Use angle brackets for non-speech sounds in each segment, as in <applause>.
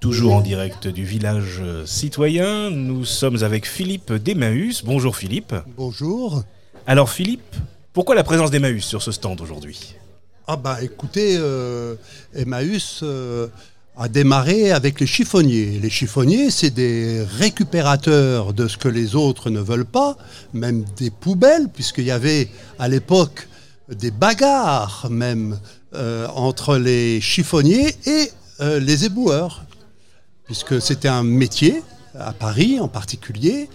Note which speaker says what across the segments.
Speaker 1: Toujours en direct du village citoyen, nous sommes avec Philippe d'Emmaüs. Bonjour Philippe.
Speaker 2: Bonjour.
Speaker 1: Alors Philippe, pourquoi la présence d'Emmaüs sur ce stand aujourd'hui?
Speaker 2: Ah bah écoutez, euh, Emmaüs euh, a démarré avec les chiffonniers. Les chiffonniers, c'est des récupérateurs de ce que les autres ne veulent pas, même des poubelles, puisqu'il y avait à l'époque des bagarres même euh, entre les chiffonniers et les éboueurs puisque c'était un métier, à Paris en particulier,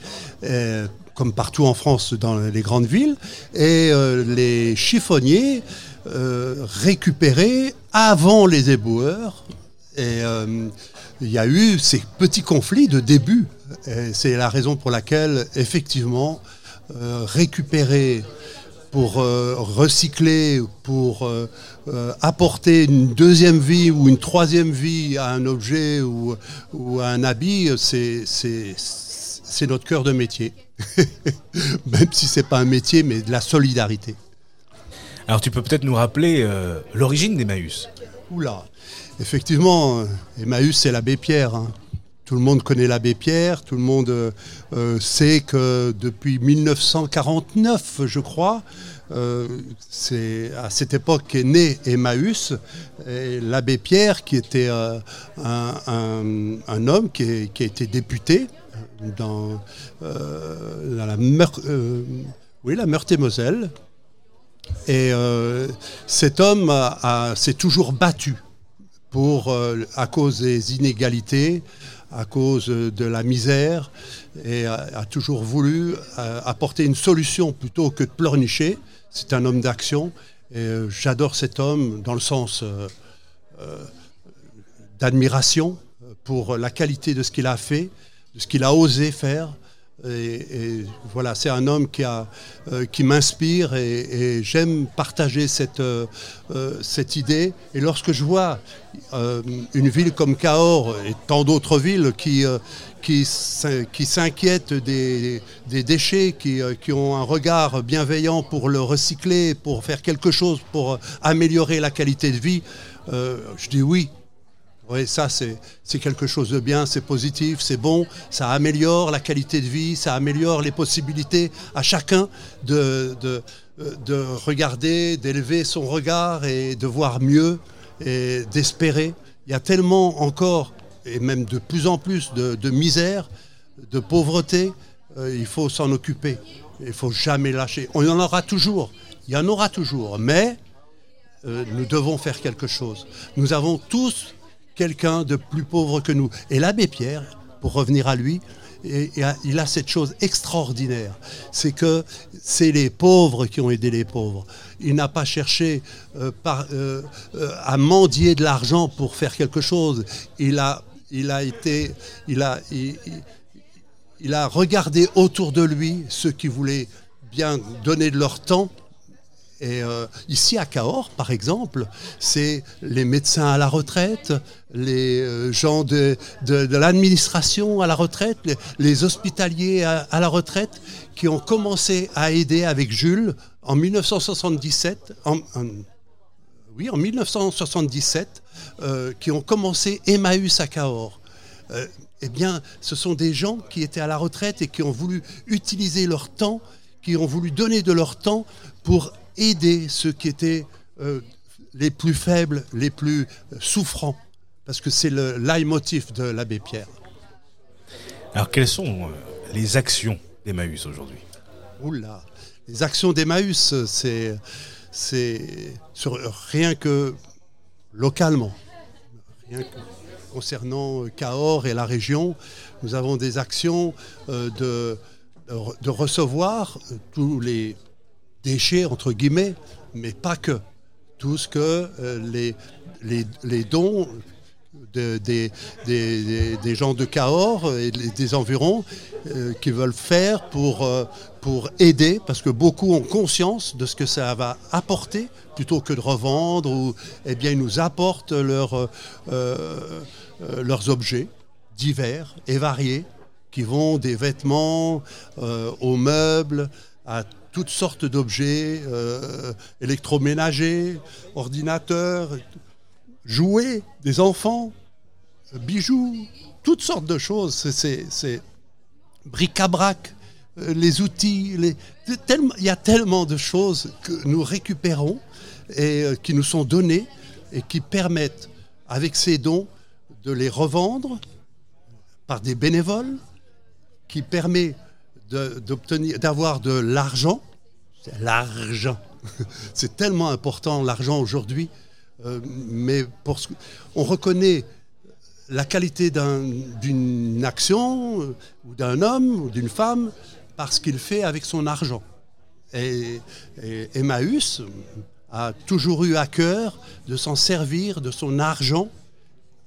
Speaker 2: euh, comme partout en France dans les grandes villes, et euh, les chiffonniers euh, récupéraient avant les éboueurs. Et il y a eu ces petits conflits de début. C'est la raison pour laquelle, effectivement, récupérer pour euh, recycler, pour euh, euh, apporter une deuxième vie ou une troisième vie à un objet ou, à un habit, c'est notre cœur de métier. <laughs> Même si ce n'est pas un métier, mais de la solidarité.
Speaker 1: Alors tu peux peut-être nous rappeler l'origine d'Emmaüs?
Speaker 2: Oula, effectivement, Emmaüs c'est l'abbé Pierre. Hein. Tout le monde connaît l'abbé Pierre, tout le monde euh, euh, sait que depuis 1949, je crois, euh, c'est à cette époque qu'est né Emmaüs, l'abbé Pierre qui était un, homme qui, a été député dans, la, Meurthe, la Meurthe-et-Moselle. Et cet homme s'est toujours battu à cause des inégalités, à cause de la misère et a, toujours voulu euh, apporter une solution plutôt que de pleurnicher. C'est un homme d'action et euh, j'adore cet homme dans le sens euh, d'admiration pour la qualité de ce qu'il a fait, de ce qu'il a osé faire. Voilà, c'est un homme qui, qui m'inspire et, j'aime partager cette, cette idée. Et lorsque je vois euh, une ville comme Cahors et tant d'autres villes qui, euh, qui, s'inquiètent des, déchets, euh, qui, ont un regard bienveillant pour le recycler, pour faire quelque chose, pour améliorer la qualité de vie, je dis oui. Oui, ça c'est quelque chose de bien, c'est positif, c'est bon, ça améliore la qualité de vie, ça améliore les possibilités à chacun de, de regarder, d'élever son regard et de voir mieux et d'espérer. Il y a tellement encore, et même de plus en plus, de, misère, de pauvreté. Euh, il faut s'en occuper. Il ne faut jamais lâcher. On en aura toujours. Il y en aura toujours. Mais euh, nous devons faire quelque chose. Nous avons tous quelqu'un de plus pauvre que nous. Et l'abbé Pierre, pour revenir à lui, il a cette chose extraordinaire, c'est que c'est les pauvres qui ont aidé les pauvres. Il n'a pas cherché euh, euh, euh, à mendier de l'argent pour faire quelque chose. Il a, il a été, il a, il a regardé autour de lui ceux qui voulaient bien donner de leur temps et euh, ici à Cahors, par exemple, c'est les médecins à la retraite, les euh, gens de, l'administration à la retraite, les, hospitaliers à, la retraite, qui ont commencé à aider avec Jules en 1977. oui, en 1977, euh, qui ont commencé Emmaüs à Cahors. eh bien, ce sont des gens qui étaient à la retraite et qui ont voulu utiliser leur temps, qui ont voulu donner de leur temps pour aider ceux qui étaient euh, les plus faibles, les plus souffrants, parce que c'est le leitmotiv de l'abbé Pierre.
Speaker 1: Alors quelles sont euh, les actions d'Emmaüs aujourd'hui?
Speaker 2: Oula, les actions d'Emmaüs, c'est, c'est rien que localement, rien que concernant Cahors et la région, nous avons des actions euh, de, de recevoir tous les déchets, entre guillemets, mais pas que. Tout ce que euh, les, dons des, gens de Cahors et des environs euh, qui veulent faire pour, euh, pour aider, parce que beaucoup ont conscience de ce que ça va apporter, plutôt que de revendre, ou eh bien ils nous apportent leurs objets divers et variés, qui vont des vêtements aux meubles, à toutes sortes d'objets euh, électroménagers, ordinateurs, jouets des enfants, bijoux, toutes sortes de choses. C'est bric-à-brac, euh, les outils. Il y a tellement de choses que nous récupérons et euh, qui nous sont données et qui permettent, avec ces dons, de les revendre par des bénévoles, qui permet d'avoir de l'argent. L'argent. <laughs> C'est tellement important l'argent aujourd'hui, euh, mais pour on reconnaît la qualité d'une action euh, ou d'un homme ou d'une femme parce qu'il fait avec son argent. Et, Emmaüs a toujours eu à cœur de s'en servir de son argent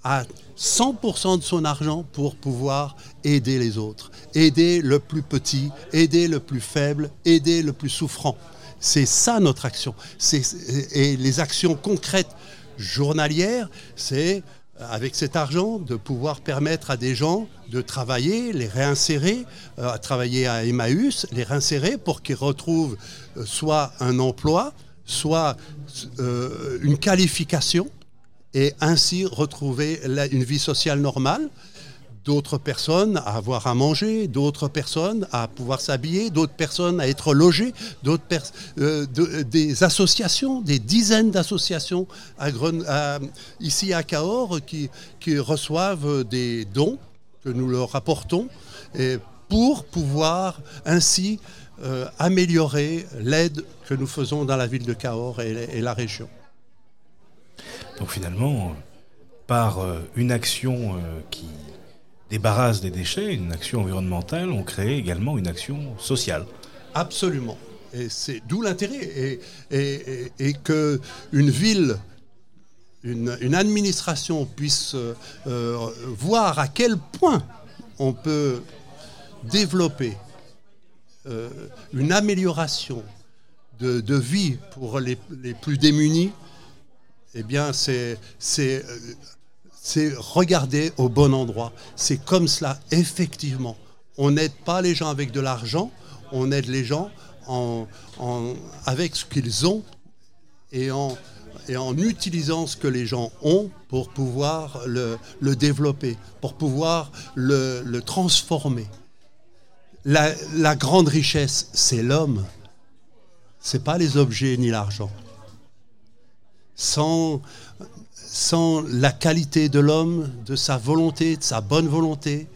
Speaker 2: à 100% de son argent pour pouvoir aider les autres, aider le plus petit, aider le plus faible, aider le plus souffrant. C'est ça notre action. Et les actions concrètes journalières, c'est avec cet argent, de pouvoir permettre à des gens de travailler, les réinsérer, euh, à travailler à Emmaüs, les réinsérer pour qu'ils retrouvent euh, soit un emploi, soit euh, une qualification, et ainsi retrouver une vie sociale normale d'autres personnes à avoir à manger, d'autres personnes à pouvoir s'habiller, d'autres personnes à être logées, d'autres euh, des associations, des dizaines d'associations ici à Cahors qui, qui, reçoivent des dons que nous leur apportons pour pouvoir ainsi euh, améliorer l'aide que nous faisons dans la ville de Cahors et la région.
Speaker 1: Donc finalement, par euh, une action qui débarrasse des déchets, une action environnementale, on crée également une action sociale.
Speaker 2: Absolument. Et c'est d'où l'intérêt. Et, et, que une ville, une, administration puisse euh, voir à quel point on peut développer euh, une amélioration de, vie pour les, les, plus démunis, eh bien, c'est c'est regarder au bon endroit. C'est comme cela, effectivement. On n'aide pas les gens avec de l'argent, on aide les gens en, avec ce qu'ils ont et en, utilisant ce que les gens ont pour pouvoir le, développer, pour pouvoir le, transformer. La grande richesse, c'est l'homme. Ce n'est pas les objets ni l'argent. Sans, sans la qualité de l'homme, de sa volonté, de sa bonne volonté,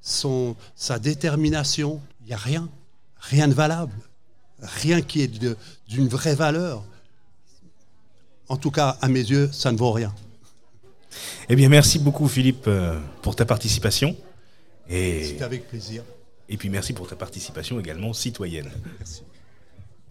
Speaker 2: son, sa détermination, il n'y a rien, rien de valable, rien qui est d'une vraie valeur. En tout cas, à mes yeux, ça ne vaut rien.
Speaker 1: Eh bien, merci beaucoup Philippe euh, pour ta participation.
Speaker 2: Et... avec plaisir.
Speaker 1: Et puis merci pour ta participation également citoyenne.
Speaker 2: Merci.